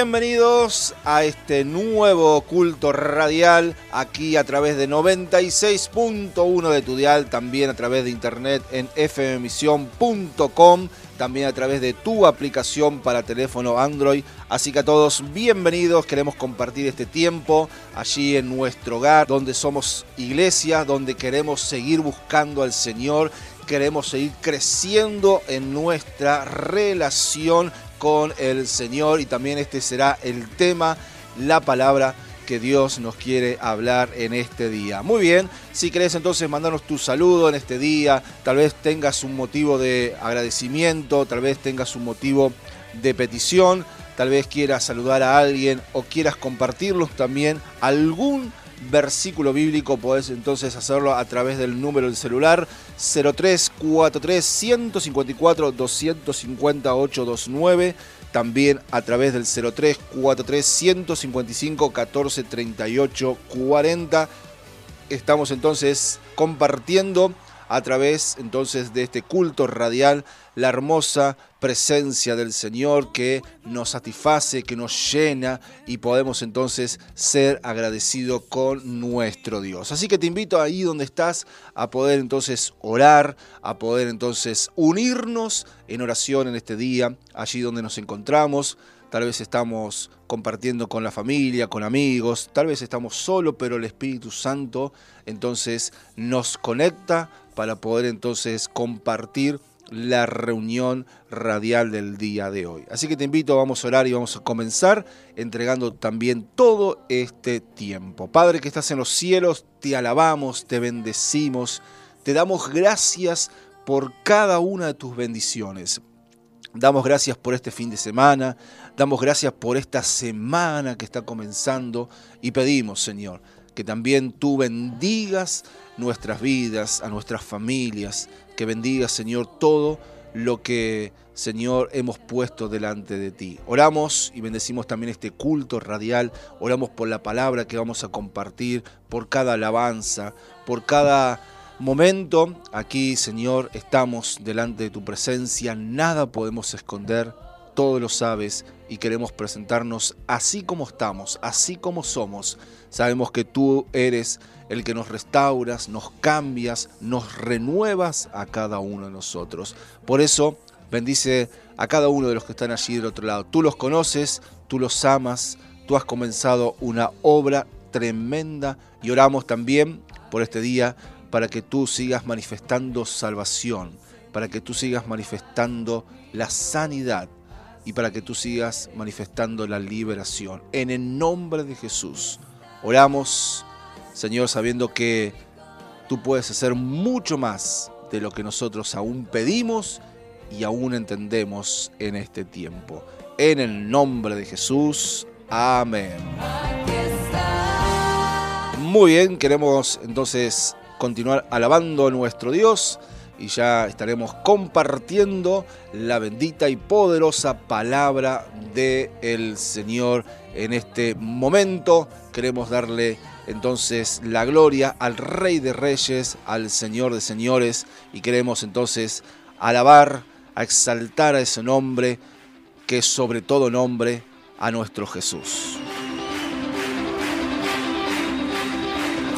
bienvenidos a este nuevo culto radial aquí a través de 96.1 de tu dial, también a través de internet en fmemisión.com, también a través de tu aplicación para teléfono Android. Así que a todos bienvenidos, queremos compartir este tiempo allí en nuestro hogar, donde somos iglesia, donde queremos seguir buscando al Señor, queremos seguir creciendo en nuestra relación con el Señor y también este será el tema, la palabra que Dios nos quiere hablar en este día. Muy bien, si querés entonces mandarnos tu saludo en este día, tal vez tengas un motivo de agradecimiento, tal vez tengas un motivo de petición, tal vez quieras saludar a alguien o quieras compartirlos también algún versículo bíblico, podés entonces hacerlo a través del número del celular 0343 154 250 829, también a través del 0343 155 14 38 40. Estamos entonces compartiendo a través entonces de este culto radial la hermosa presencia del Señor que nos satisface, que nos llena y podemos entonces ser agradecidos con nuestro Dios. Así que te invito ahí donde estás a poder entonces orar, a poder entonces unirnos en oración en este día, allí donde nos encontramos. Tal vez estamos compartiendo con la familia, con amigos, tal vez estamos solos, pero el Espíritu Santo entonces nos conecta para poder entonces compartir la reunión radial del día de hoy. Así que te invito, vamos a orar y vamos a comenzar entregando también todo este tiempo. Padre que estás en los cielos, te alabamos, te bendecimos, te damos gracias por cada una de tus bendiciones. Damos gracias por este fin de semana, damos gracias por esta semana que está comenzando y pedimos, Señor, que también tú bendigas nuestras vidas, a nuestras familias, que bendigas, Señor, todo lo que, Señor, hemos puesto delante de ti. Oramos y bendecimos también este culto radial, oramos por la palabra que vamos a compartir, por cada alabanza, por cada momento. Aquí, Señor, estamos delante de tu presencia, nada podemos esconder, todo lo sabes y queremos presentarnos así como estamos, así como somos. Sabemos que tú eres el que nos restauras, nos cambias, nos renuevas a cada uno de nosotros. Por eso, bendice a cada uno de los que están allí del otro lado. Tú los conoces, tú los amas, tú has comenzado una obra tremenda y oramos también por este día para que tú sigas manifestando salvación, para que tú sigas manifestando la sanidad y para que tú sigas manifestando la liberación. En el nombre de Jesús, oramos, Señor, sabiendo que tú puedes hacer mucho más de lo que nosotros aún pedimos y aún entendemos en este tiempo. En el nombre de Jesús, amén. Muy bien, queremos entonces continuar alabando a nuestro Dios y ya estaremos compartiendo la bendita y poderosa palabra del el Señor en este momento. Queremos darle entonces la gloria al Rey de Reyes, al Señor de Señores y queremos entonces alabar, exaltar a ese nombre que es sobre todo nombre a nuestro Jesús.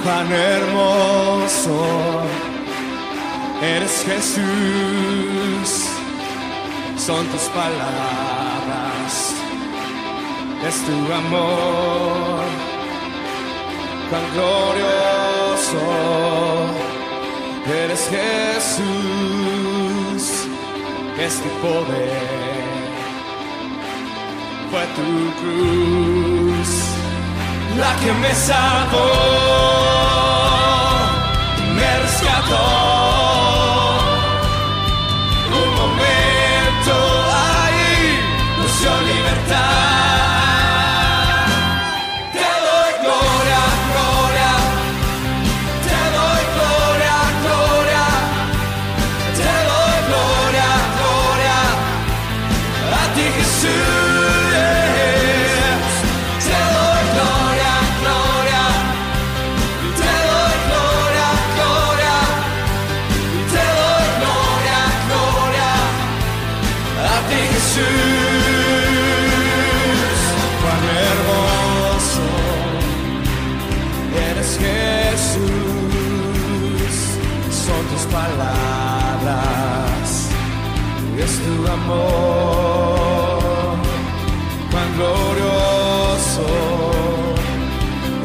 Cuán hermoso eres Jesús, son tus palabras, es tu amor, cuán glorioso. Eres Jesús, es tu poder, fue tu cruz la que me salvó, me rescató. Amor. Glorioso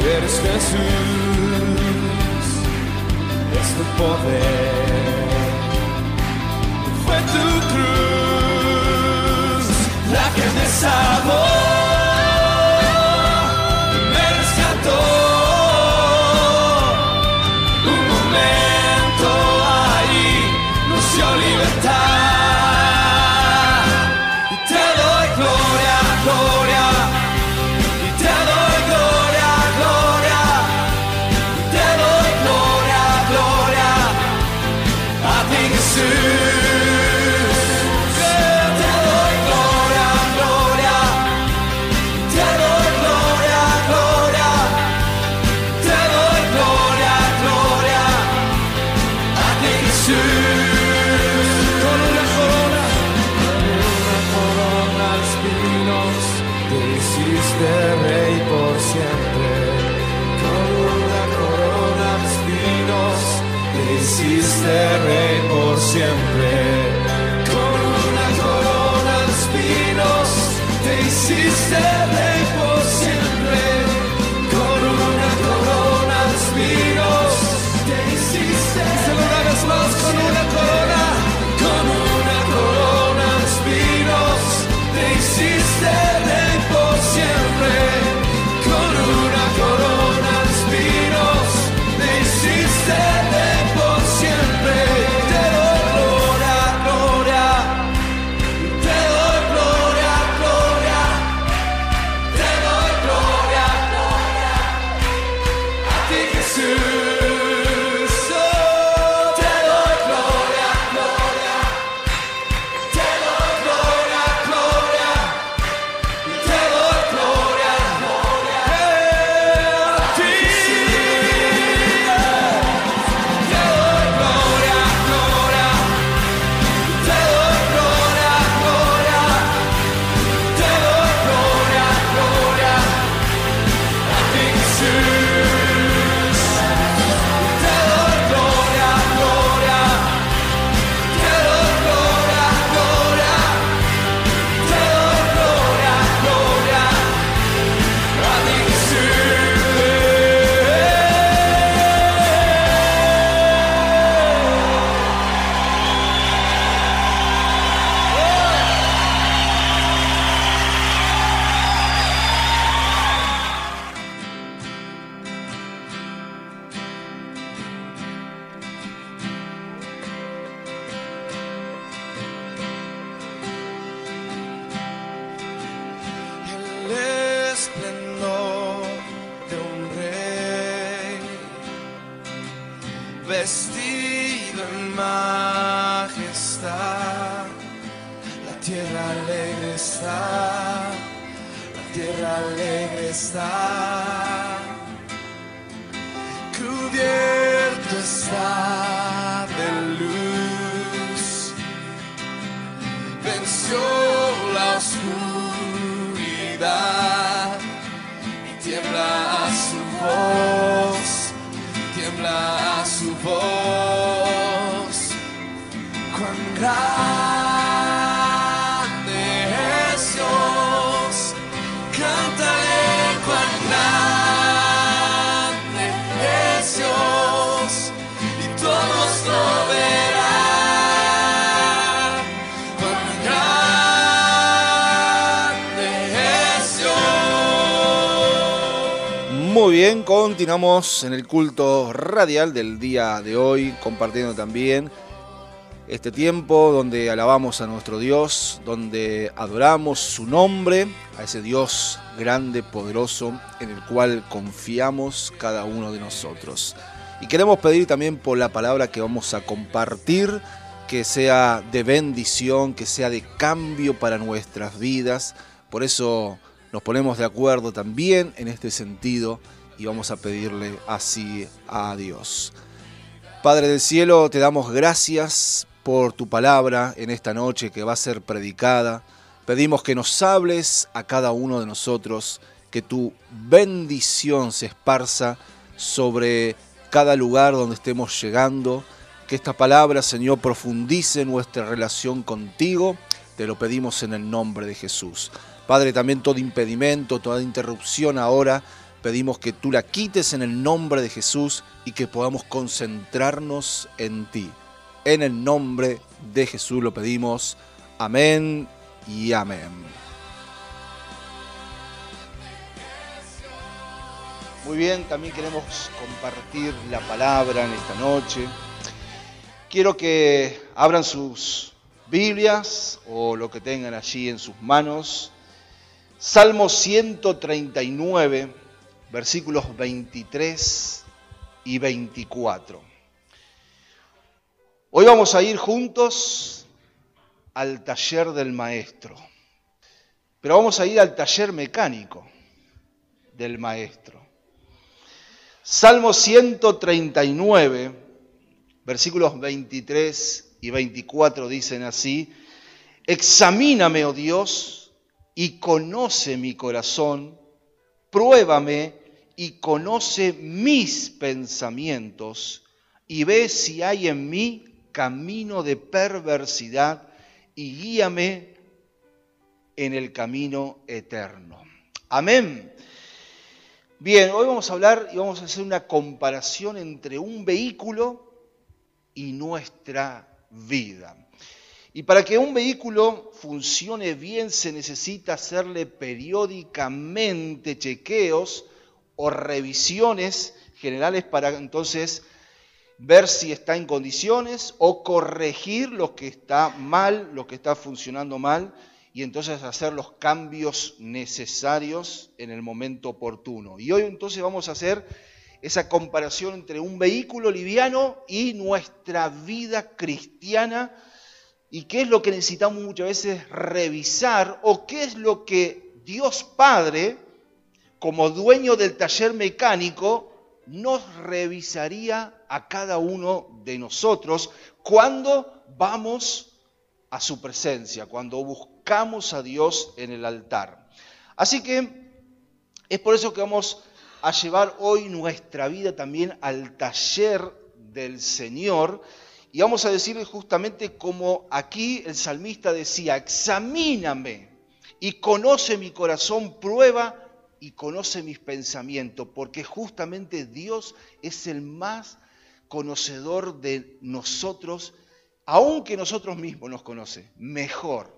eres Jesús. Es tu poder. Fue tu cruz la que me salvó. Continuamos en el culto radial del día de hoy, compartiendo también este tiempo donde alabamos a nuestro Dios, donde adoramos su nombre, a ese Dios grande, poderoso, en el cual confiamos cada uno de nosotros. Y queremos pedir también por la palabra que vamos a compartir, que sea de bendición, que sea de cambio para nuestras vidas. Por eso nos ponemos de acuerdo también en este sentido y vamos a pedirle así a Dios. Padre del cielo, te damos gracias por tu palabra en esta noche que va a ser predicada. Pedimos que nos hables a cada uno de nosotros, que tu bendición se esparza sobre cada lugar donde estemos llegando, que esta palabra, Señor, profundice nuestra relación contigo. Te lo pedimos en el nombre de Jesús. Padre, también todo impedimento, toda interrupción ahora, pedimos que tú la quites en el nombre de Jesús y que podamos concentrarnos en ti. En el nombre de Jesús lo pedimos. Amén y amén. Muy bien, también queremos compartir la palabra en esta noche. Quiero que abran sus Biblias o lo que tengan allí en sus manos. Salmo 139, versículos 23 y 24. Hoy vamos a ir juntos al taller del maestro, pero vamos a ir al taller mecánico del maestro. Salmo 139, versículos 23 y 24 dicen así, Examíname, oh Dios, y conoce mi corazón, pruébame y conoce mis pensamientos, y ve si hay en mí camino de perversidad, y guíame en el camino eterno. Amén. Bien, hoy vamos a hablar y vamos a hacer una comparación entre un vehículo y nuestra vida. Y para que un vehículo funcione bien se necesita hacerle periódicamente chequeos o revisiones generales para entonces ver si está en condiciones o corregir lo que está mal, lo que está funcionando mal y entonces hacer los cambios necesarios en el momento oportuno. Y hoy entonces vamos a hacer esa comparación entre un vehículo liviano y nuestra vida cristiana y qué es lo que necesitamos muchas veces revisar o qué es lo que Dios Padre, como dueño del taller mecánico, nos revisaría a cada uno de nosotros cuando vamos a su presencia, cuando buscamos a Dios en el altar. Así que es por eso que vamos a llevar hoy nuestra vida también al taller del Señor y vamos a decirle justamente como aquí el salmista decía, examíname y conoce mi corazón, prueba y conoce mis pensamientos, porque justamente Dios es el más conocedor de nosotros, aunque nosotros mismos nos conoce, mejor.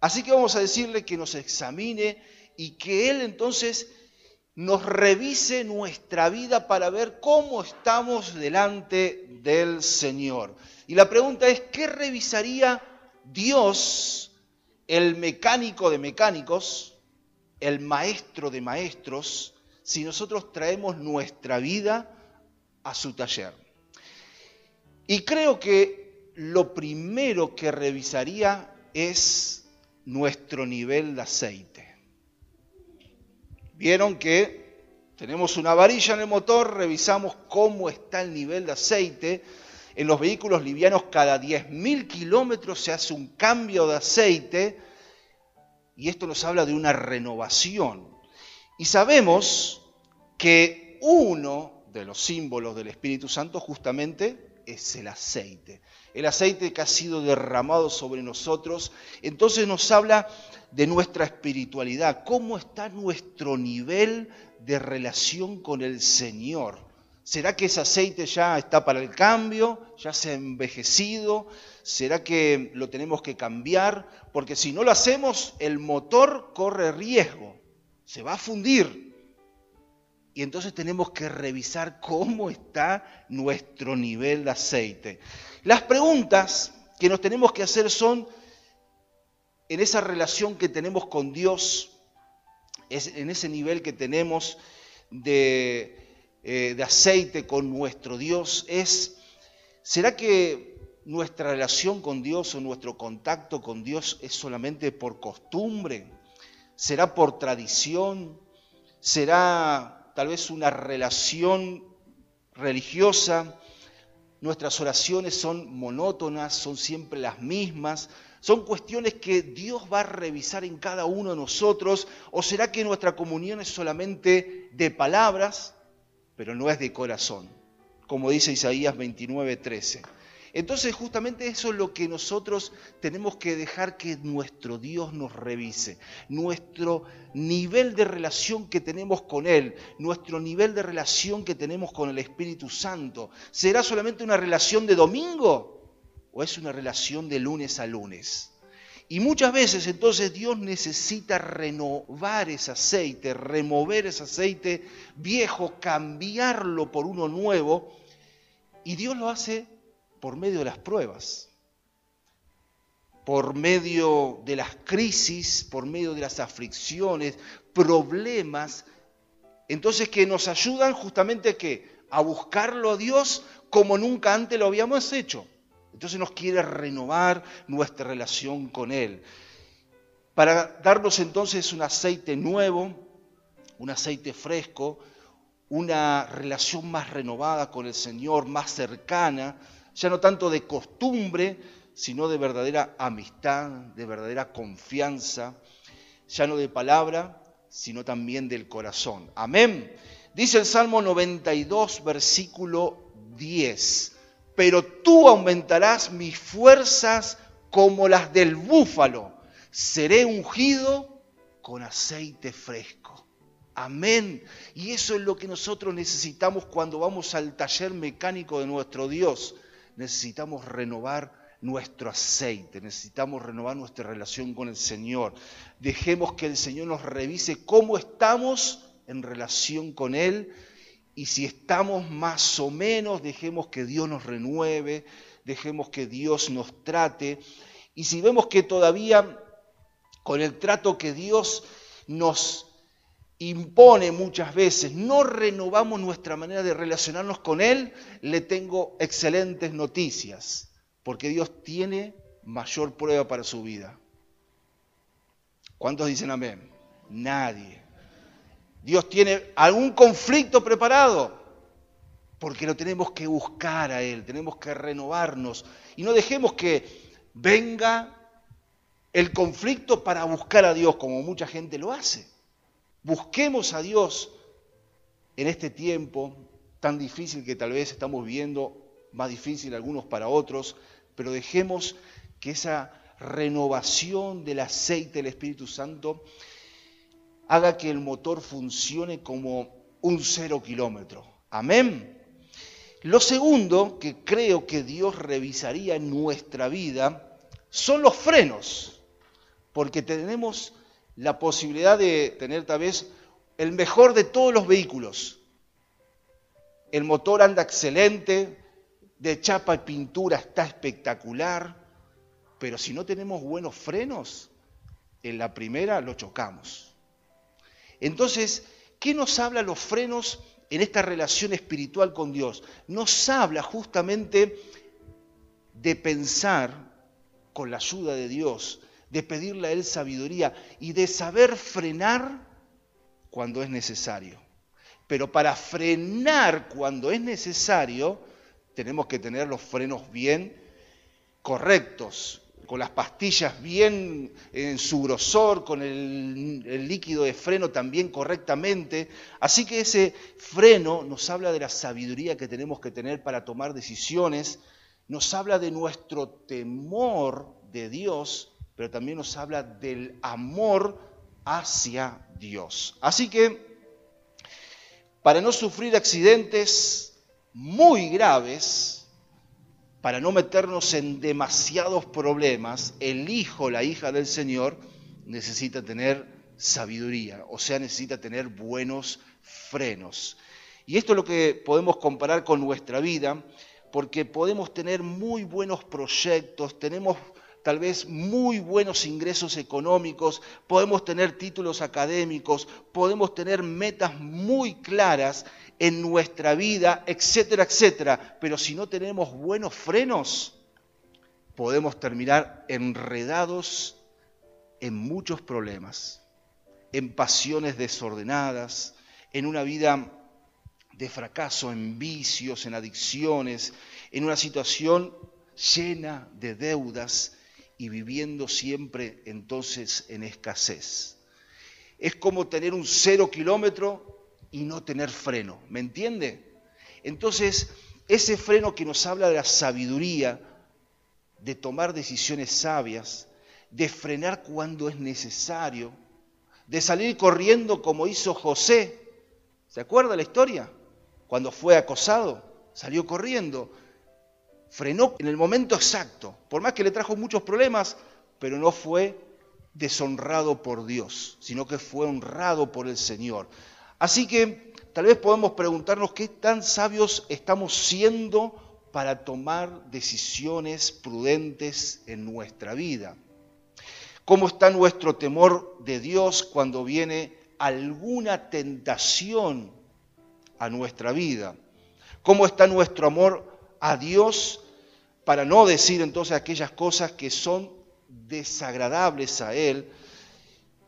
Así que vamos a decirle que nos examine y que Él entonces nos revise nuestra vida para ver cómo estamos delante del Señor. Y la pregunta es, ¿qué revisaría Dios, el mecánico de mecánicos, el maestro de maestros, si nosotros traemos nuestra vida a su taller? Y creo que lo primero que revisaría es nuestro nivel de aceite. Vieron que tenemos una varilla en el motor, revisamos cómo está el nivel de aceite. En los vehículos livianos cada 10.000 kilómetros se hace un cambio de aceite y esto nos habla de una renovación. Y sabemos que uno de los símbolos del Espíritu Santo justamente es el aceite. El aceite que ha sido derramado sobre nosotros, entonces nos habla de nuestra espiritualidad, cómo está nuestro nivel de relación con el Señor. ¿Será que ese aceite ya está para el cambio? ¿Ya se ha envejecido? ¿Será que lo tenemos que cambiar? Porque si no lo hacemos, el motor corre riesgo, se va a fundir. Y entonces tenemos que revisar cómo está nuestro nivel de aceite. Las preguntas que nos tenemos que hacer son, en esa relación que tenemos con Dios, en ese nivel que tenemos de, eh, de aceite con nuestro Dios, es, ¿será que nuestra relación con Dios o nuestro contacto con Dios es solamente por costumbre? ¿Será por tradición? ¿Será tal vez una relación religiosa, nuestras oraciones son monótonas, son siempre las mismas, son cuestiones que Dios va a revisar en cada uno de nosotros, o será que nuestra comunión es solamente de palabras, pero no es de corazón, como dice Isaías 29, 13. Entonces justamente eso es lo que nosotros tenemos que dejar que nuestro Dios nos revise. Nuestro nivel de relación que tenemos con Él, nuestro nivel de relación que tenemos con el Espíritu Santo. ¿Será solamente una relación de domingo o es una relación de lunes a lunes? Y muchas veces entonces Dios necesita renovar ese aceite, remover ese aceite viejo, cambiarlo por uno nuevo. Y Dios lo hace por medio de las pruebas, por medio de las crisis, por medio de las aflicciones, problemas, entonces que nos ayudan justamente que a buscarlo a Dios como nunca antes lo habíamos hecho. Entonces nos quiere renovar nuestra relación con Él. Para darnos entonces un aceite nuevo, un aceite fresco, una relación más renovada con el Señor, más cercana, ya no tanto de costumbre, sino de verdadera amistad, de verdadera confianza, ya no de palabra, sino también del corazón. Amén. Dice el Salmo 92, versículo 10, pero tú aumentarás mis fuerzas como las del búfalo, seré ungido con aceite fresco. Amén. Y eso es lo que nosotros necesitamos cuando vamos al taller mecánico de nuestro Dios necesitamos renovar nuestro aceite, necesitamos renovar nuestra relación con el Señor. Dejemos que el Señor nos revise cómo estamos en relación con Él y si estamos más o menos, dejemos que Dios nos renueve, dejemos que Dios nos trate. Y si vemos que todavía con el trato que Dios nos impone muchas veces, no renovamos nuestra manera de relacionarnos con Él, le tengo excelentes noticias, porque Dios tiene mayor prueba para su vida. ¿Cuántos dicen amén? Nadie. Dios tiene algún conflicto preparado, porque lo tenemos que buscar a Él, tenemos que renovarnos y no dejemos que venga el conflicto para buscar a Dios, como mucha gente lo hace. Busquemos a Dios en este tiempo tan difícil que tal vez estamos viviendo, más difícil algunos para otros, pero dejemos que esa renovación del aceite del Espíritu Santo haga que el motor funcione como un cero kilómetro. Amén. Lo segundo que creo que Dios revisaría en nuestra vida son los frenos, porque tenemos la posibilidad de tener tal vez el mejor de todos los vehículos. El motor anda excelente, de chapa y pintura está espectacular, pero si no tenemos buenos frenos, en la primera lo chocamos. Entonces, ¿qué nos habla los frenos en esta relación espiritual con Dios? Nos habla justamente de pensar con la ayuda de Dios, de pedirle a Él sabiduría y de saber frenar cuando es necesario. Pero para frenar cuando es necesario, tenemos que tener los frenos bien correctos, con las pastillas bien en su grosor, con el, el, líquido de freno también correctamente. Así que ese freno nos habla de la sabiduría que tenemos que tener para tomar decisiones, nos habla de nuestro temor de Dios, pero también nos habla del amor hacia Dios. Así que, para no sufrir accidentes muy graves, para no meternos en demasiados problemas, el hijo, la hija del Señor, necesita tener sabiduría, o sea, necesita tener buenos frenos. Y esto es lo que podemos comparar con nuestra vida, porque podemos tener muy buenos proyectos, tenemos tal vez muy buenos ingresos económicos, podemos tener títulos académicos, podemos tener metas muy claras en nuestra vida, etcétera, etcétera. Pero si no tenemos buenos frenos, podemos terminar enredados en muchos problemas, en pasiones desordenadas, en una vida de fracaso, en vicios, en adicciones, en una situación llena de deudas y viviendo siempre entonces en escasez. Es como tener un cero kilómetro y no tener freno, ¿me entiende? Entonces, ese freno que nos habla de la sabiduría, de tomar decisiones sabias, de frenar cuando es necesario, de salir corriendo como hizo José. ¿Se acuerda la historia? Cuando fue acosado, salió corriendo frenó en el momento exacto, por más que le trajo muchos problemas, pero no fue deshonrado por Dios, sino que fue honrado por el Señor. Así que tal vez podemos preguntarnos qué tan sabios estamos siendo para tomar decisiones prudentes en nuestra vida. ¿Cómo está nuestro temor de Dios cuando viene alguna tentación a nuestra vida? ¿Cómo está nuestro amor a Dios para no decir entonces aquellas cosas que son desagradables a Él,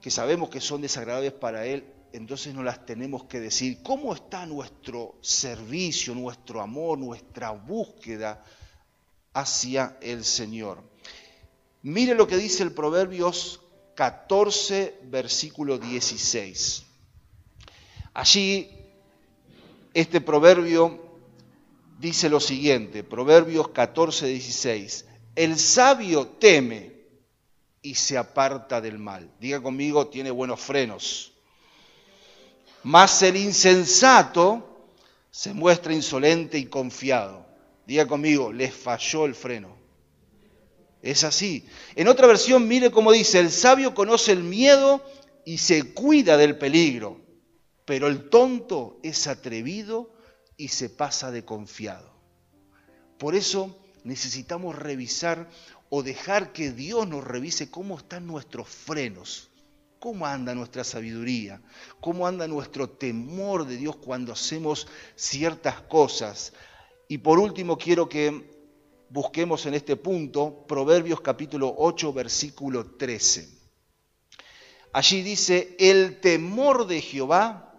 que sabemos que son desagradables para Él, entonces no las tenemos que decir. ¿Cómo está nuestro servicio, nuestro amor, nuestra búsqueda hacia el Señor? Mire lo que dice el Proverbios 14, versículo 16. Allí, este proverbio dice lo siguiente, Proverbios 14, 16, el sabio teme y se aparta del mal. Diga conmigo, tiene buenos frenos. Mas el insensato se muestra insolente y confiado. Diga conmigo, le falló el freno. Es así. En otra versión, mire cómo dice, el sabio conoce el miedo y se cuida del peligro, pero el tonto es atrevido y se pasa de confiado. Por eso necesitamos revisar o dejar que Dios nos revise cómo están nuestros frenos, cómo anda nuestra sabiduría, cómo anda nuestro temor de Dios cuando hacemos ciertas cosas. Y por último quiero que busquemos en este punto Proverbios capítulo 8 versículo 13. Allí dice, el temor de Jehová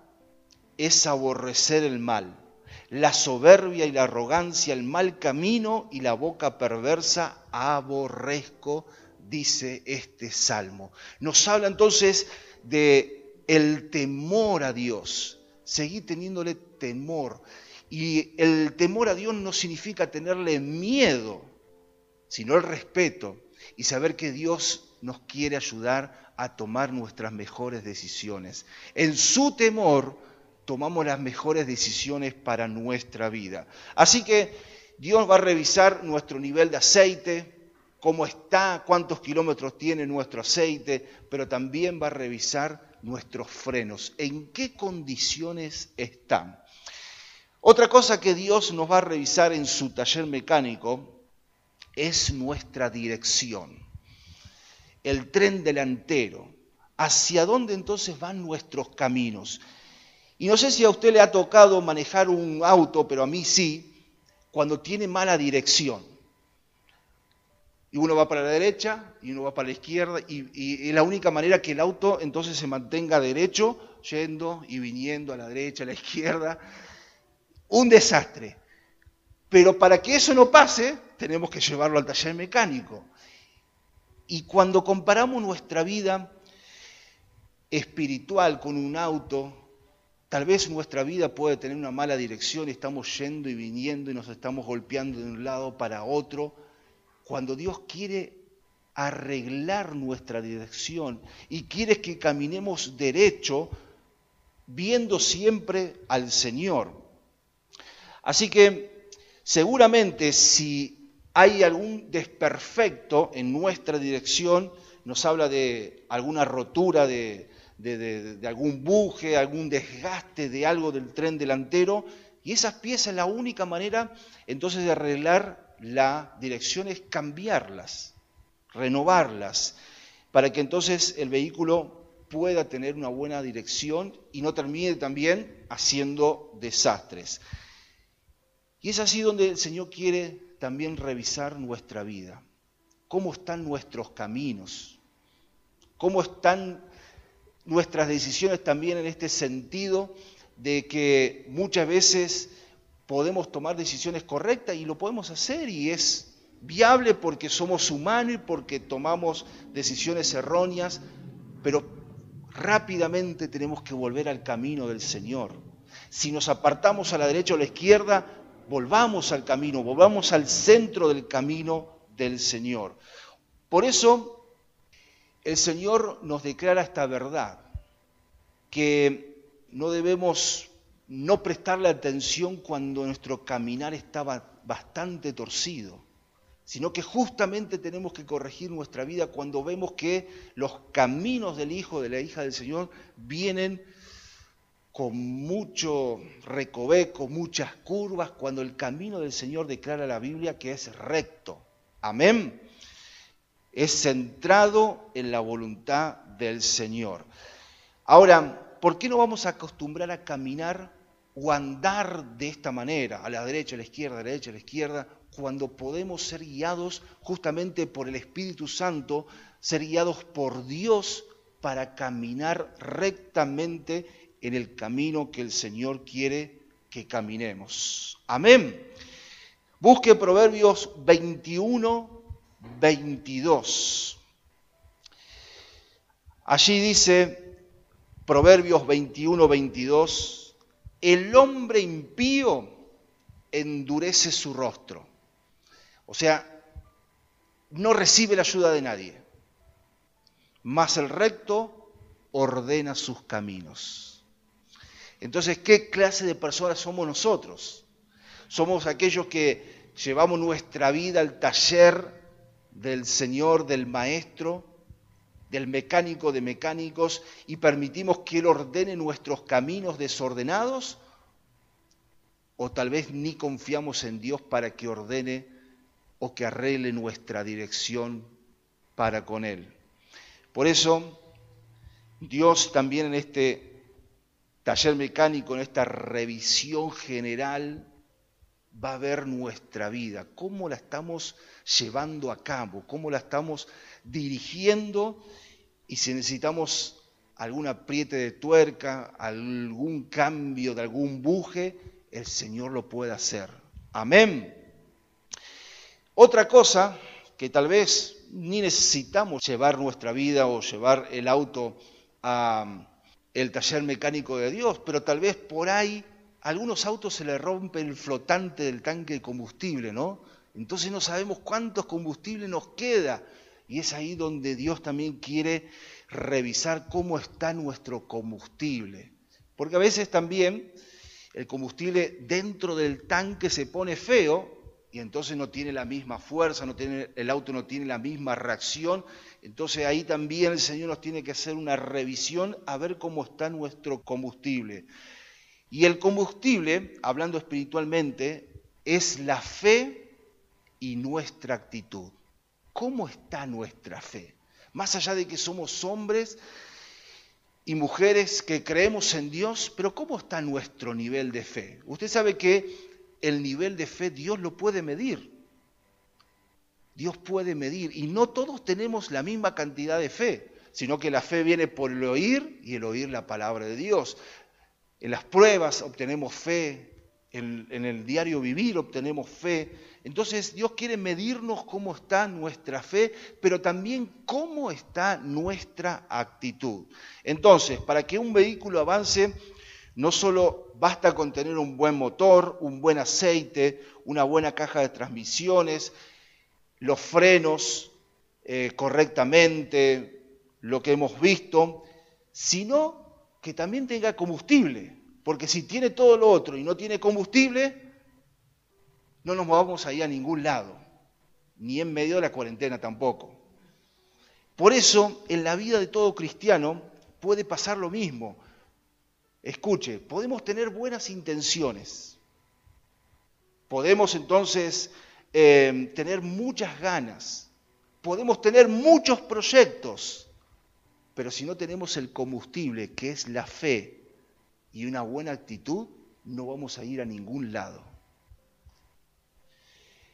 es aborrecer el mal la soberbia y la arrogancia, el mal camino y la boca perversa aborrezco, dice este salmo. Nos habla entonces de el temor a Dios. Seguí teniéndole temor. Y el temor a Dios no significa tenerle miedo, sino el respeto y saber que Dios nos quiere ayudar a tomar nuestras mejores decisiones. En su temor tomamos las mejores decisiones para nuestra vida. Así que Dios va a revisar nuestro nivel de aceite, cómo está, cuántos kilómetros tiene nuestro aceite, pero también va a revisar nuestros frenos, en qué condiciones están. Otra cosa que Dios nos va a revisar en su taller mecánico es nuestra dirección, el tren delantero, hacia dónde entonces van nuestros caminos. Y no sé si a usted le ha tocado manejar un auto, pero a mí sí, cuando tiene mala dirección. y uno va para la derecha y uno va para la izquierda y, es la única manera que el auto entonces se mantenga derecho, yendo y viniendo a la derecha, a la izquierda. Un desastre. Pero para que eso no pase, tenemos que llevarlo al taller mecánico. Y cuando comparamos nuestra vida espiritual con un auto, tal vez nuestra vida puede tener una mala dirección, estamos yendo y viniendo y nos estamos golpeando de un lado para otro, cuando Dios quiere arreglar nuestra dirección y quiere que caminemos derecho, viendo siempre al Señor. Así que seguramente si hay algún desperfecto en nuestra dirección, nos habla de alguna rotura de, algún buje, algún desgaste de algo del tren delantero, y esas piezas la única manera entonces de arreglar la dirección es cambiarlas, renovarlas, para que entonces el vehículo pueda tener una buena dirección y no termine también haciendo desastres. Y es así donde el Señor quiere también revisar nuestra vida. ¿Cómo están nuestros caminos? ¿Cómo están nuestras decisiones también en este sentido de que muchas veces podemos tomar decisiones correctas y lo podemos hacer y es viable porque somos humanos y porque tomamos decisiones erróneas, pero rápidamente tenemos que volver al camino del Señor. Si nos apartamos a la derecha o a la izquierda, volvamos al camino, volvamos al centro del camino del Señor. Por eso el Señor nos declara esta verdad, que no debemos no prestarle atención cuando nuestro caminar estaba bastante torcido, sino que justamente tenemos que corregir nuestra vida cuando vemos que los caminos del Hijo, de la hija del Señor, vienen con mucho recoveco, muchas curvas, cuando el camino del Señor declara la Biblia que es recto. Amén. Es centrado en la voluntad del Señor. Ahora, ¿por qué no vamos a acostumbrar a caminar o andar de esta manera, a la derecha, a la izquierda, a la derecha, a la izquierda, cuando podemos ser guiados justamente por el Espíritu Santo, ser guiados por Dios para caminar rectamente en el camino que el Señor quiere que caminemos. Amén. Busque Proverbios 21, 22. Allí dice Proverbios 21, 22 el hombre impío endurece su rostro. O sea, no recibe la ayuda de nadie. Mas el recto ordena sus caminos. Entonces, ¿qué clase de personas somos nosotros? Somos aquellos que llevamos nuestra vida al taller del Señor, del Maestro, del mecánico de mecánicos y permitimos que Él ordene nuestros caminos desordenados? ¿O tal vez ni confiamos en Dios para que ordene o que arregle nuestra dirección para con Él? Por eso, Dios también en este taller mecánico, en esta revisión general, va a ver nuestra vida, cómo la estamos llevando a cabo, cómo la estamos dirigiendo y si necesitamos algún apriete de tuerca, algún cambio de algún buje, el Señor lo puede hacer. Amén. Otra cosa que tal vez ni necesitamos llevar nuestra vida o llevar el auto a el taller mecánico de Dios, pero tal vez por ahí a algunos autos se le rompe el flotante del tanque de combustible, ¿no? Entonces no sabemos cuántos combustible nos queda. Y es ahí donde Dios también quiere revisar cómo está nuestro combustible. Porque a veces también el combustible dentro del tanque se pone feo y entonces no tiene la misma fuerza, no tiene, el auto no tiene la misma reacción. Entonces ahí también el Señor nos tiene que hacer una revisión a ver cómo está nuestro combustible. Y el combustible, hablando espiritualmente, es la fe y nuestra actitud. ¿Cómo está nuestra fe? Más allá de que somos hombres y mujeres que creemos en Dios, pero ¿cómo está nuestro nivel de fe? Usted sabe que el nivel de fe Dios lo puede medir. Dios puede medir. Y no todos tenemos la misma cantidad de fe, sino que la fe viene por el oír y el oír la palabra de Dios. En las pruebas obtenemos fe, en, el diario vivir obtenemos fe. Entonces Dios quiere medirnos cómo está nuestra fe, pero también cómo está nuestra actitud. Entonces, para que un vehículo avance, no solo basta con tener un buen motor, un buen aceite, una buena caja de transmisiones, los frenos eh, correctamente, lo que hemos visto, sino que también tenga combustible. Porque si tiene todo lo otro y no tiene combustible, no nos vamos ahí a ningún lado, ni en medio de la cuarentena tampoco. Por eso, en la vida de todo cristiano puede pasar lo mismo. Escuche, podemos tener buenas intenciones. Podemos entonces eh, tener muchas ganas. Podemos tener muchos proyectos. Pero si no tenemos el combustible, que es la fe, y una buena actitud, no vamos a ir a ningún lado.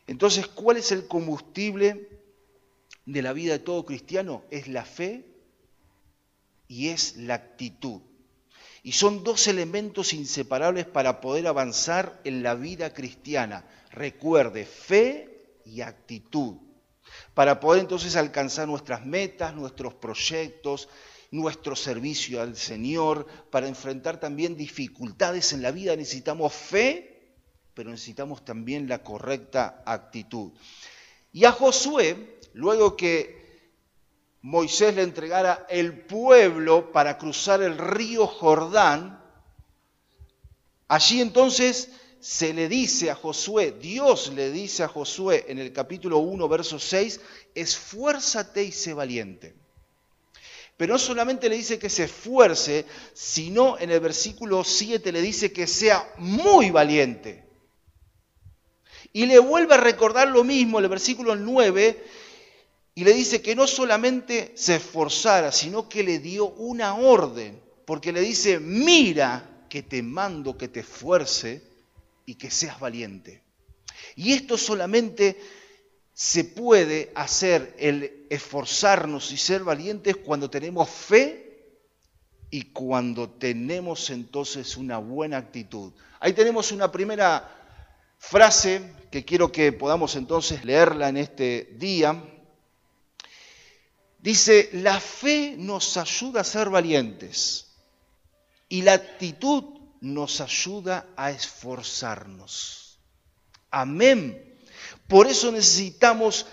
Entonces, ¿cuál es el combustible de la vida de todo cristiano? Es la fe y es la actitud. Y son dos elementos inseparables para poder avanzar en la vida cristiana. Recuerde, fe y actitud. Para poder entonces alcanzar nuestras metas, nuestros proyectos, nuestro servicio al Señor, para enfrentar también dificultades en la vida necesitamos fe, pero necesitamos también la correcta actitud. Y a Josué, luego que Moisés le entregara el pueblo para cruzar el río Jordán, allí entonces se le dice a Josué, Dios le dice a Josué en el capítulo 1, verso 6, esfuérzate y sé valiente. Pero no solamente le dice que se esfuerce, sino en el versículo 7 le dice que sea muy valiente. Y le vuelve a recordar lo mismo en el versículo 9 y le dice que no solamente se esforzara, sino que le dio una orden, porque le dice, mira que te mando que te esfuerce y que seas valiente. Y esto solamente se puede hacer el esforzarnos y ser valientes cuando tenemos fe y cuando tenemos entonces una buena actitud. Ahí tenemos una primera frase que quiero que podamos entonces leerla en este día. Dice, la fe nos ayuda a ser valientes y la actitud nos ayuda a esforzarnos. Amén. Por eso necesitamos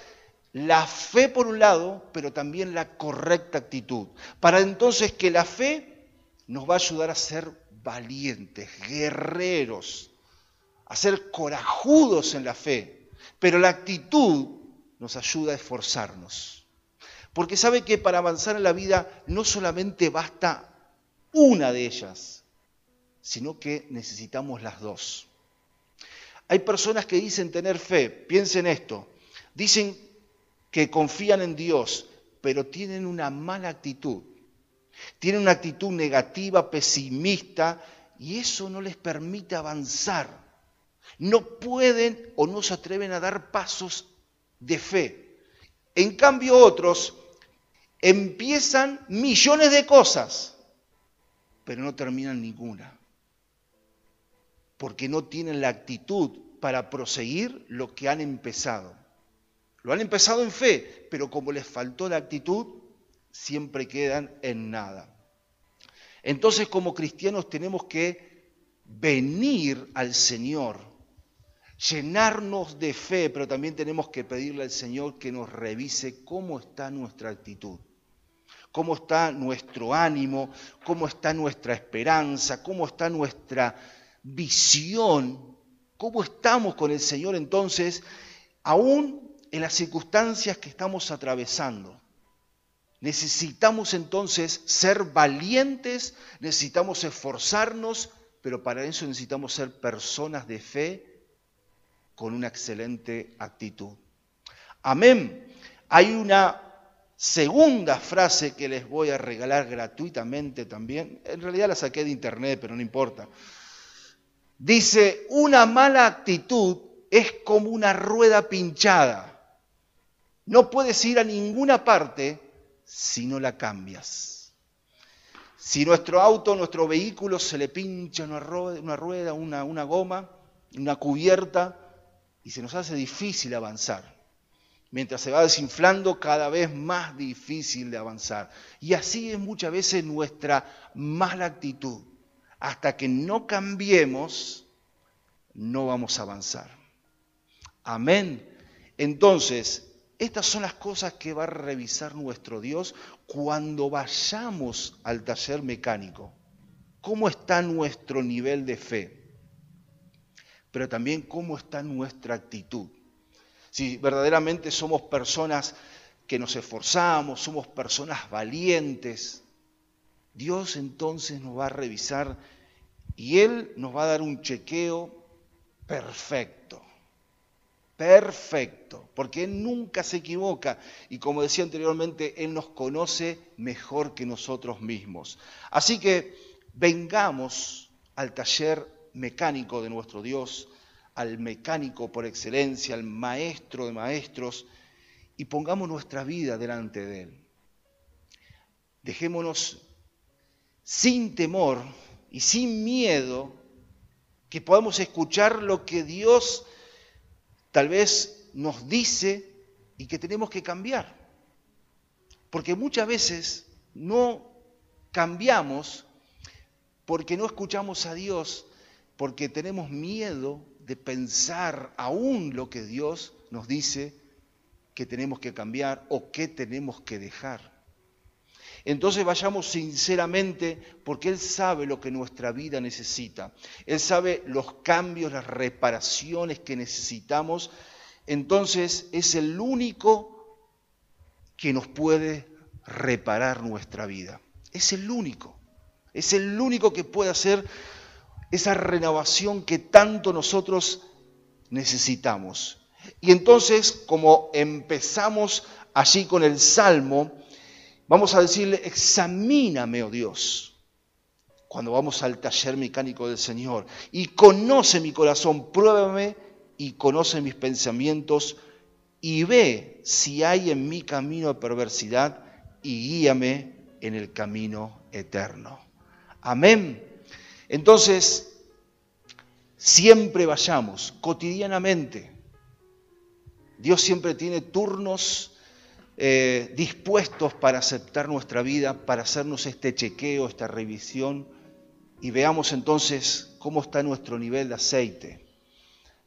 la fe por un lado, pero también la correcta actitud. Para entonces que la fe nos va a ayudar a ser valientes, guerreros, a ser corajudos en la fe. Pero la actitud nos ayuda a esforzarnos. Porque sabe que para avanzar en la vida no solamente basta una de ellas, sino que necesitamos las dos. Hay personas que dicen tener fe, piensen esto, dicen que confían en Dios, pero tienen una mala actitud. Tienen una actitud negativa, pesimista, y eso no les permite avanzar. No pueden o no se atreven a dar pasos de fe. En cambio otros empiezan millones de cosas, pero no terminan ninguna porque no tienen la actitud para proseguir lo que han empezado. Lo han empezado en fe, pero como les faltó la actitud, siempre quedan en nada. Entonces como cristianos tenemos que venir al Señor, llenarnos de fe, pero también tenemos que pedirle al Señor que nos revise cómo está nuestra actitud, cómo está nuestro ánimo, cómo está nuestra esperanza, cómo está nuestra visión, cómo estamos con el Señor entonces, aún en las circunstancias que estamos atravesando. Necesitamos entonces ser valientes, necesitamos esforzarnos, pero para eso necesitamos ser personas de fe con una excelente actitud. Amén. Hay una segunda frase que les voy a regalar gratuitamente también. En realidad la saqué de internet, pero no importa. Dice, una mala actitud es como una rueda pinchada. No puedes ir a ninguna parte si no la cambias. Si nuestro auto, nuestro vehículo se le pincha una rueda, una, goma, una cubierta, y se nos hace difícil avanzar. Mientras se va desinflando, cada vez más difícil de avanzar. Y así es muchas veces nuestra mala actitud. Hasta que no cambiemos, no vamos a avanzar. Amén. Entonces, estas son las cosas que va a revisar nuestro Dios cuando vayamos al taller mecánico. ¿Cómo está nuestro nivel de fe? Pero también cómo está nuestra actitud. Si verdaderamente somos personas que nos esforzamos, somos personas valientes, Dios entonces nos va a revisar y Él nos va a dar un chequeo perfecto perfecto, porque Él nunca se equivoca y como decía anteriormente, Él nos conoce mejor que nosotros mismos. Así que vengamos al taller mecánico de nuestro Dios, al mecánico por excelencia, al maestro de maestros, y pongamos nuestra vida delante de Él. Dejémonos sin temor y sin miedo que podamos escuchar lo que Dios tal vez nos dice y que tenemos que cambiar. Porque muchas veces no cambiamos porque no escuchamos a Dios, porque tenemos miedo de pensar aún lo que Dios nos dice que tenemos que cambiar o que tenemos que dejar. Entonces vayamos sinceramente porque Él sabe lo que nuestra vida necesita. Él sabe los cambios, las reparaciones que necesitamos. Entonces es el único que nos puede reparar nuestra vida. Es el único. Es el único que puede hacer esa renovación que tanto nosotros necesitamos. Y entonces, como empezamos allí con el Salmo, Vamos a decirle, examíname, oh Dios, cuando vamos al taller mecánico del Señor. Y conoce mi corazón, pruébame y conoce mis pensamientos y ve si hay en mi camino de perversidad y guíame en el camino eterno. Amén. Entonces, siempre vayamos, cotidianamente. Dios siempre tiene turnos eh, dispuestos para aceptar nuestra vida, para hacernos este chequeo, esta revisión, y veamos entonces cómo está nuestro nivel de aceite,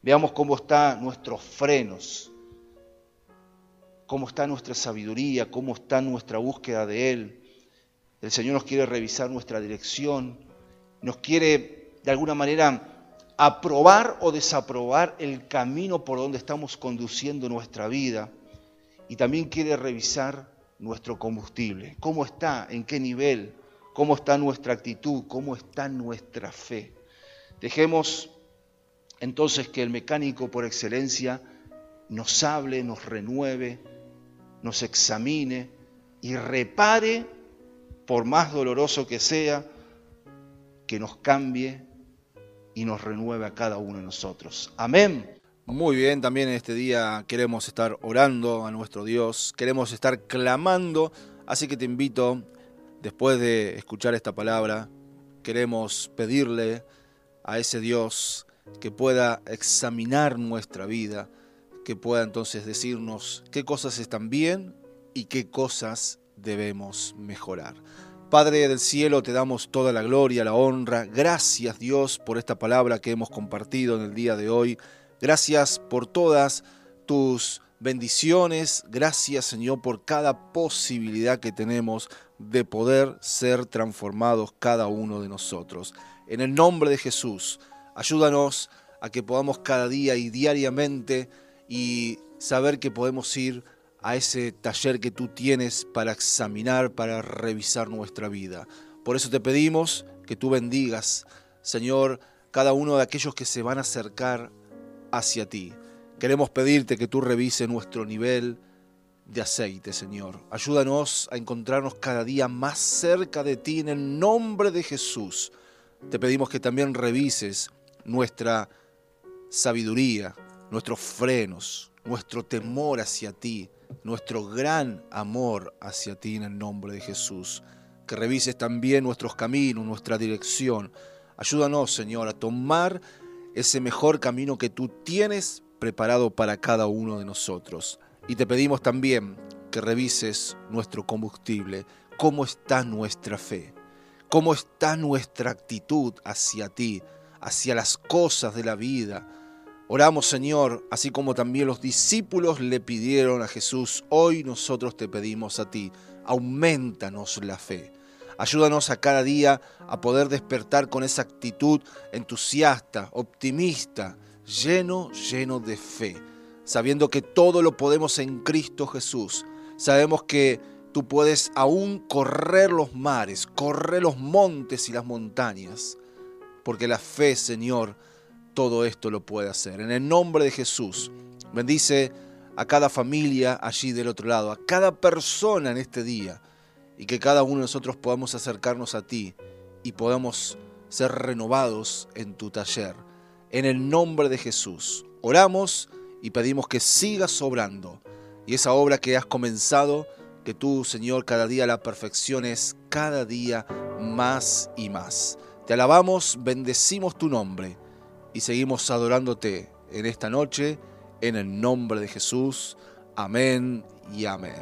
veamos cómo están nuestros frenos, cómo está nuestra sabiduría, cómo está nuestra búsqueda de Él. El Señor nos quiere revisar nuestra dirección, nos quiere de alguna manera aprobar o desaprobar el camino por donde estamos conduciendo nuestra vida y también quiere revisar nuestro combustible, cómo está, en qué nivel, cómo está nuestra actitud, cómo está nuestra fe. Dejemos entonces que el mecánico por excelencia nos hable, nos renueve, nos examine y repare, por más doloroso que sea, que nos cambie y nos renueve a cada uno de nosotros. Amén. Muy bien, también en este día queremos estar orando a nuestro Dios, queremos estar clamando, así que te invito, después de escuchar esta palabra, queremos pedirle a ese Dios que pueda examinar nuestra vida, que pueda entonces decirnos qué cosas están bien y qué cosas debemos mejorar. Padre del cielo, te damos toda la gloria, la honra. Gracias Dios por esta palabra que hemos compartido en el día de hoy. Gracias por todas tus bendiciones. Gracias Señor por cada posibilidad que tenemos de poder ser transformados cada uno de nosotros. En el nombre de Jesús, ayúdanos a que podamos cada día y diariamente y saber que podemos ir a ese taller que tú tienes para examinar, para revisar nuestra vida. Por eso te pedimos que tú bendigas, Señor, cada uno de aquellos que se van a acercar hacia ti. Queremos pedirte que tú revises nuestro nivel de aceite, Señor. Ayúdanos a encontrarnos cada día más cerca de ti en el nombre de Jesús. Te pedimos que también revises nuestra sabiduría, nuestros frenos, nuestro temor hacia ti, nuestro gran amor hacia ti en el nombre de Jesús. Que revises también nuestros caminos, nuestra dirección. Ayúdanos, Señor, a tomar ese mejor camino que tú tienes preparado para cada uno de nosotros. Y te pedimos también que revises nuestro combustible, cómo está nuestra fe, cómo está nuestra actitud hacia ti, hacia las cosas de la vida. Oramos, Señor, así como también los discípulos le pidieron a Jesús, hoy nosotros te pedimos a ti, aumentanos la fe. Ayúdanos a cada día a poder despertar con esa actitud entusiasta, optimista, lleno, lleno de fe, sabiendo que todo lo podemos en Cristo Jesús. Sabemos que tú puedes aún correr los mares, correr los montes y las montañas, porque la fe, Señor, todo esto lo puede hacer. En el nombre de Jesús, bendice a cada familia allí del otro lado, a cada persona en este día, y que cada uno de nosotros podamos acercarnos a ti y podamos ser renovados en tu taller. En el nombre de Jesús, oramos y pedimos que sigas sobrando. Y esa obra que has comenzado, que tú, Señor, cada día la perfecciones, cada día más y más. Te alabamos, bendecimos tu nombre y seguimos adorándote en esta noche, en el nombre de Jesús. Amén y amén.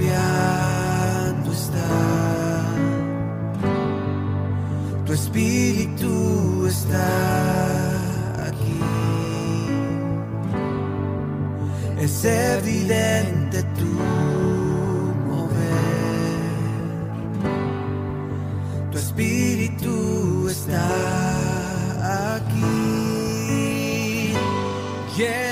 cambiando está. Tu espíritu está aquí. Es evidente tu mover. Tu espíritu está aquí. Llena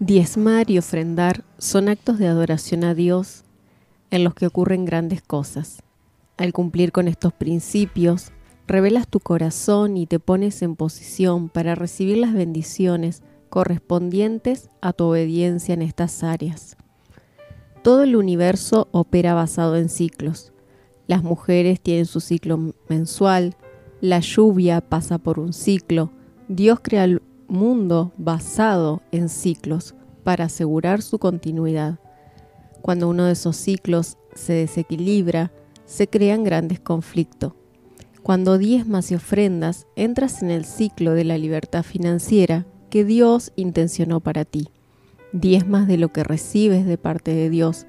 Diezmar y ofrendar son actos de adoración a Dios en los que ocurren grandes cosas. Al cumplir con estos principios, revelas tu corazón y te pones en posición para recibir las bendiciones correspondientes a tu obediencia en estas áreas. Todo el universo opera basado en ciclos. Las mujeres tienen su ciclo mensual, la lluvia pasa por un ciclo, Dios crea mundo basado en ciclos para asegurar su continuidad. Cuando uno de esos ciclos se desequilibra, se crean grandes conflictos. Cuando diezmas y ofrendas, entras en el ciclo de la libertad financiera que Dios intencionó para ti. Diezmas de lo que recibes de parte de Dios,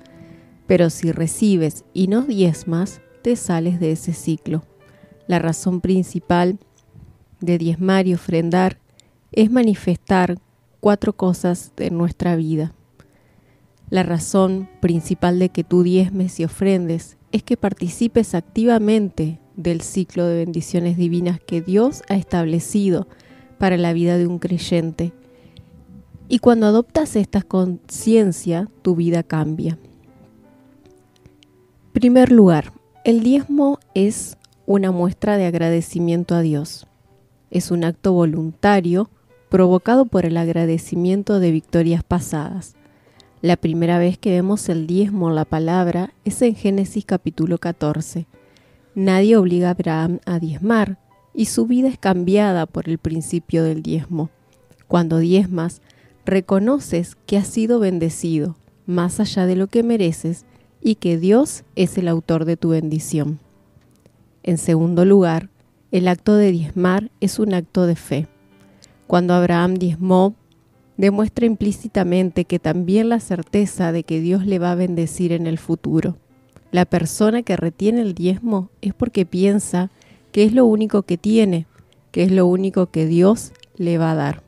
pero si recibes y no diezmas, te sales de ese ciclo. La razón principal de diezmar y ofrendar es manifestar cuatro cosas de nuestra vida. La razón principal de que tú diezmes y ofrendes es que participes activamente del ciclo de bendiciones divinas que Dios ha establecido para la vida de un creyente. Y cuando adoptas esta conciencia, tu vida cambia. Primer lugar, el diezmo es una muestra de agradecimiento a Dios. Es un acto voluntario provocado por el agradecimiento de victorias pasadas. La primera vez que vemos el diezmo la palabra es en Génesis capítulo 14. Nadie obliga a Abraham a diezmar y su vida es cambiada por el principio del diezmo. Cuando diezmas, reconoces que has sido bendecido más allá de lo que mereces y que Dios es el autor de tu bendición. En segundo lugar, el acto de diezmar es un acto de fe. Cuando Abraham diezmó, demuestra implícitamente que también la certeza de que Dios le va a bendecir en el futuro. La persona que retiene el diezmo es porque piensa que es lo único que tiene, que es lo único que Dios le va a dar.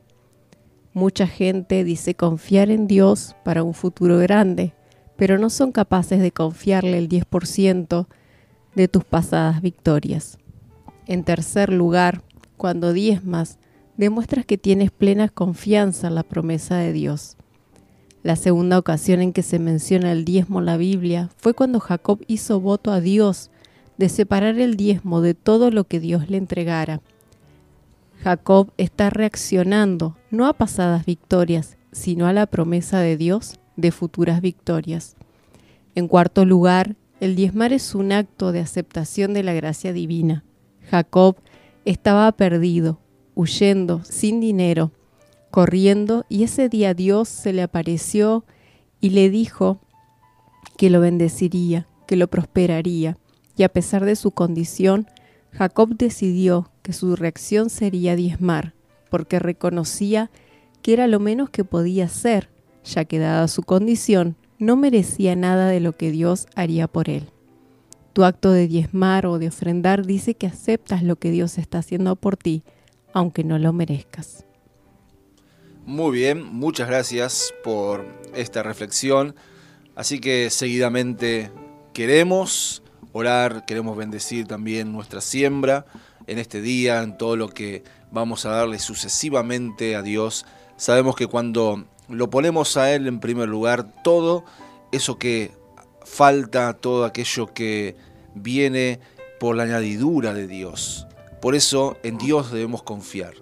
Mucha gente dice confiar en Dios para un futuro grande, pero no son capaces de confiarle el 10% de tus pasadas victorias. En tercer lugar, cuando diezmas, demuestras que tienes plena confianza en la promesa de Dios. La segunda ocasión en que se menciona el diezmo en la Biblia fue cuando Jacob hizo voto a Dios de separar el diezmo de todo lo que Dios le entregara. Jacob está reaccionando no a pasadas victorias, sino a la promesa de Dios de futuras victorias. En cuarto lugar, el diezmar es un acto de aceptación de la gracia divina. Jacob estaba perdido, huyendo, sin dinero, corriendo, y ese día Dios se le apareció y le dijo que lo bendeciría, que lo prosperaría. Y a pesar de su condición, Jacob decidió que su reacción sería diezmar, porque reconocía que era lo menos que podía hacer, ya que dada su condición, no merecía nada de lo que Dios haría por él. Tu acto de diezmar o de ofrendar dice que aceptas lo que Dios está haciendo por ti, aunque no lo merezcas. Muy bien, muchas gracias por esta reflexión. Así que seguidamente queremos orar, queremos bendecir también nuestra siembra en este día, en todo lo que vamos a darle sucesivamente a Dios. Sabemos que cuando lo ponemos a Él en primer lugar, todo eso que falta, todo aquello que viene por la añadidura de Dios, por eso en Dios debemos confiar.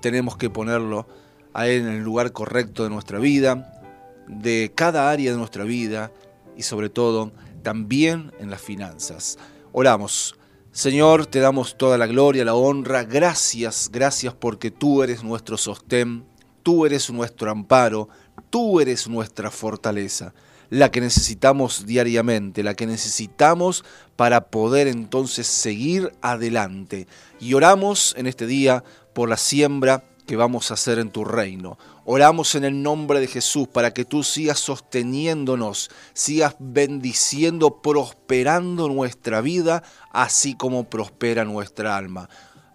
Tenemos que ponerlo a Él en el lugar correcto de nuestra vida, de cada área de nuestra vida y sobre todo también en las finanzas. Oramos. Señor, te damos toda la gloria, la honra. Gracias, gracias porque tú eres nuestro sostén, tú eres nuestro amparo, tú eres nuestra fortaleza la que necesitamos diariamente, la que necesitamos para poder entonces seguir adelante. Y oramos en este día por la siembra que vamos a hacer en tu reino. Oramos en el nombre de Jesús para que tú sigas sosteniéndonos, sigas bendiciendo, prosperando nuestra vida, así como prospera nuestra alma.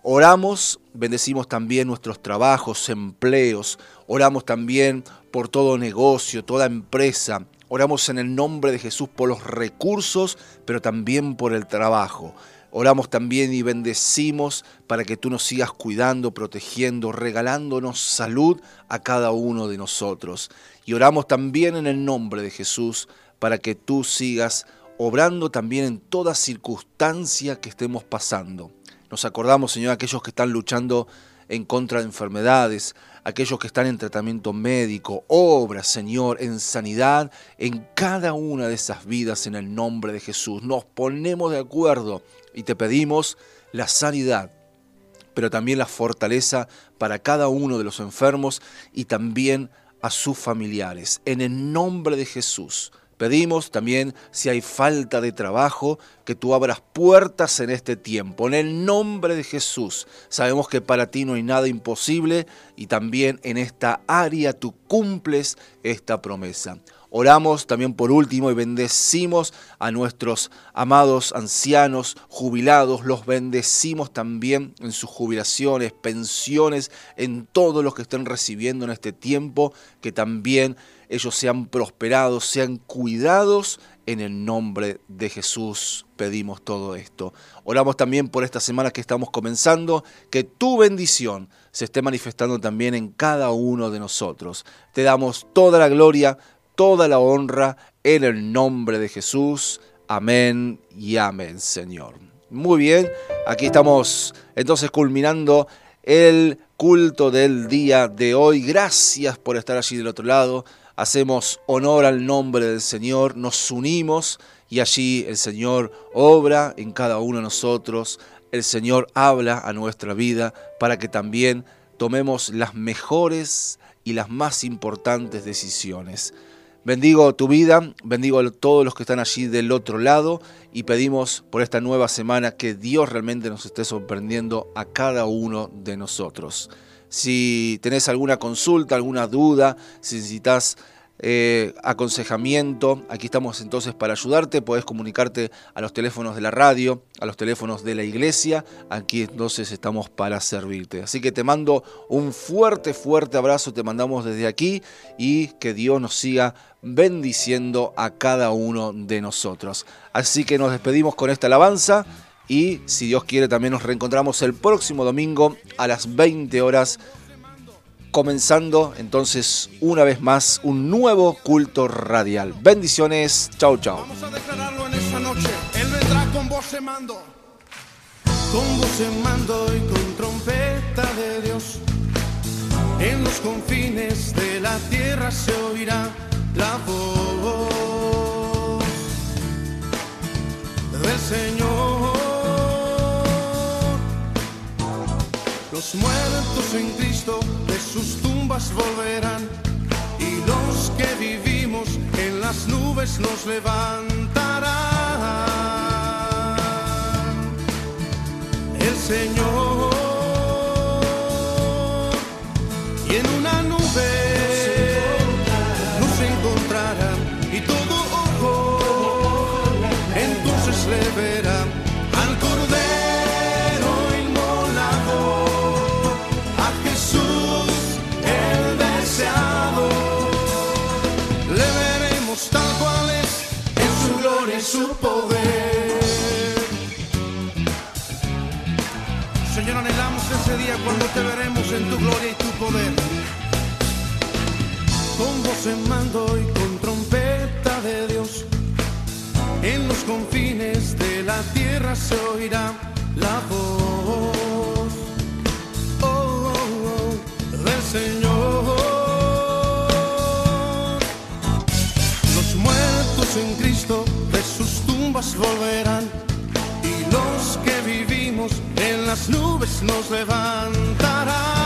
Oramos, bendecimos también nuestros trabajos, empleos, oramos también por todo negocio, toda empresa, oramos en el nombre de Jesús por los recursos, pero también por el trabajo. Oramos también y bendecimos para que tú nos sigas cuidando, protegiendo, regalándonos salud a cada uno de nosotros. Y oramos también en el nombre de Jesús para que tú sigas obrando también en toda circunstancia que estemos pasando. Nos acordamos, Señor, aquellos que están luchando en contra de enfermedades, aquellos que están en tratamiento médico, obra, Señor, en sanidad, en cada una de esas vidas en el nombre de Jesús. Nos ponemos de acuerdo y te pedimos la sanidad, pero también la fortaleza para cada uno de los enfermos y también a sus familiares. En el nombre de Jesús. Pedimos también, si hay falta de trabajo, que tú abras puertas en este tiempo. En el nombre de Jesús, sabemos que para ti no hay nada imposible y también en esta área tú cumples esta promesa. Oramos también por último y bendecimos a nuestros amados ancianos jubilados, los bendecimos también en sus jubilaciones, pensiones, en todos los que estén recibiendo en este tiempo, que también ellos sean prosperados, sean cuidados. En el nombre de Jesús pedimos todo esto. Oramos también por esta semana que estamos comenzando, que tu bendición se esté manifestando también en cada uno de nosotros. Te damos toda la gloria, toda la honra en el nombre de Jesús. Amén y amén, Señor. Muy bien, aquí estamos entonces culminando el culto del día de hoy. Gracias por estar allí del otro lado hacemos honor al nombre del Señor, nos unimos y allí el Señor obra en cada uno de nosotros, el Señor habla a nuestra vida para que también tomemos las mejores y las más importantes decisiones. Bendigo tu vida, bendigo a todos los que están allí del otro lado y pedimos por esta nueva semana que Dios realmente nos esté sorprendiendo a cada uno de nosotros. Si tenés alguna consulta, alguna duda, si necesitas eh, aconsejamiento, aquí estamos entonces para ayudarte. Puedes comunicarte a los teléfonos de la radio, a los teléfonos de la iglesia. Aquí entonces estamos para servirte. Así que te mando un fuerte, fuerte abrazo. Te mandamos desde aquí y que Dios nos siga bendiciendo a cada uno de nosotros. Así que nos despedimos con esta alabanza y si Dios quiere también nos reencontramos el próximo domingo a las 20 horas, comenzando entonces una vez más un nuevo culto radial. Bendiciones, chau chau. Vamos a declararlo en esta noche. Él vendrá con voz de mando. Con voz de mando y con trompeta de Dios. En los confines de la tierra se oirá la voz del Señor. Los muertos en Cristo de sus tumbas volverán y los que vivimos en las nubes nos levantarán. El Señor cuando te veremos en tu gloria y tu poder. Con voz en mando y con trompeta de Dios, en los confines de la tierra se oirá la voz oh, oh, oh, del Señor. Los muertos en Cristo de sus tumbas volverán las nubes nos levantarán.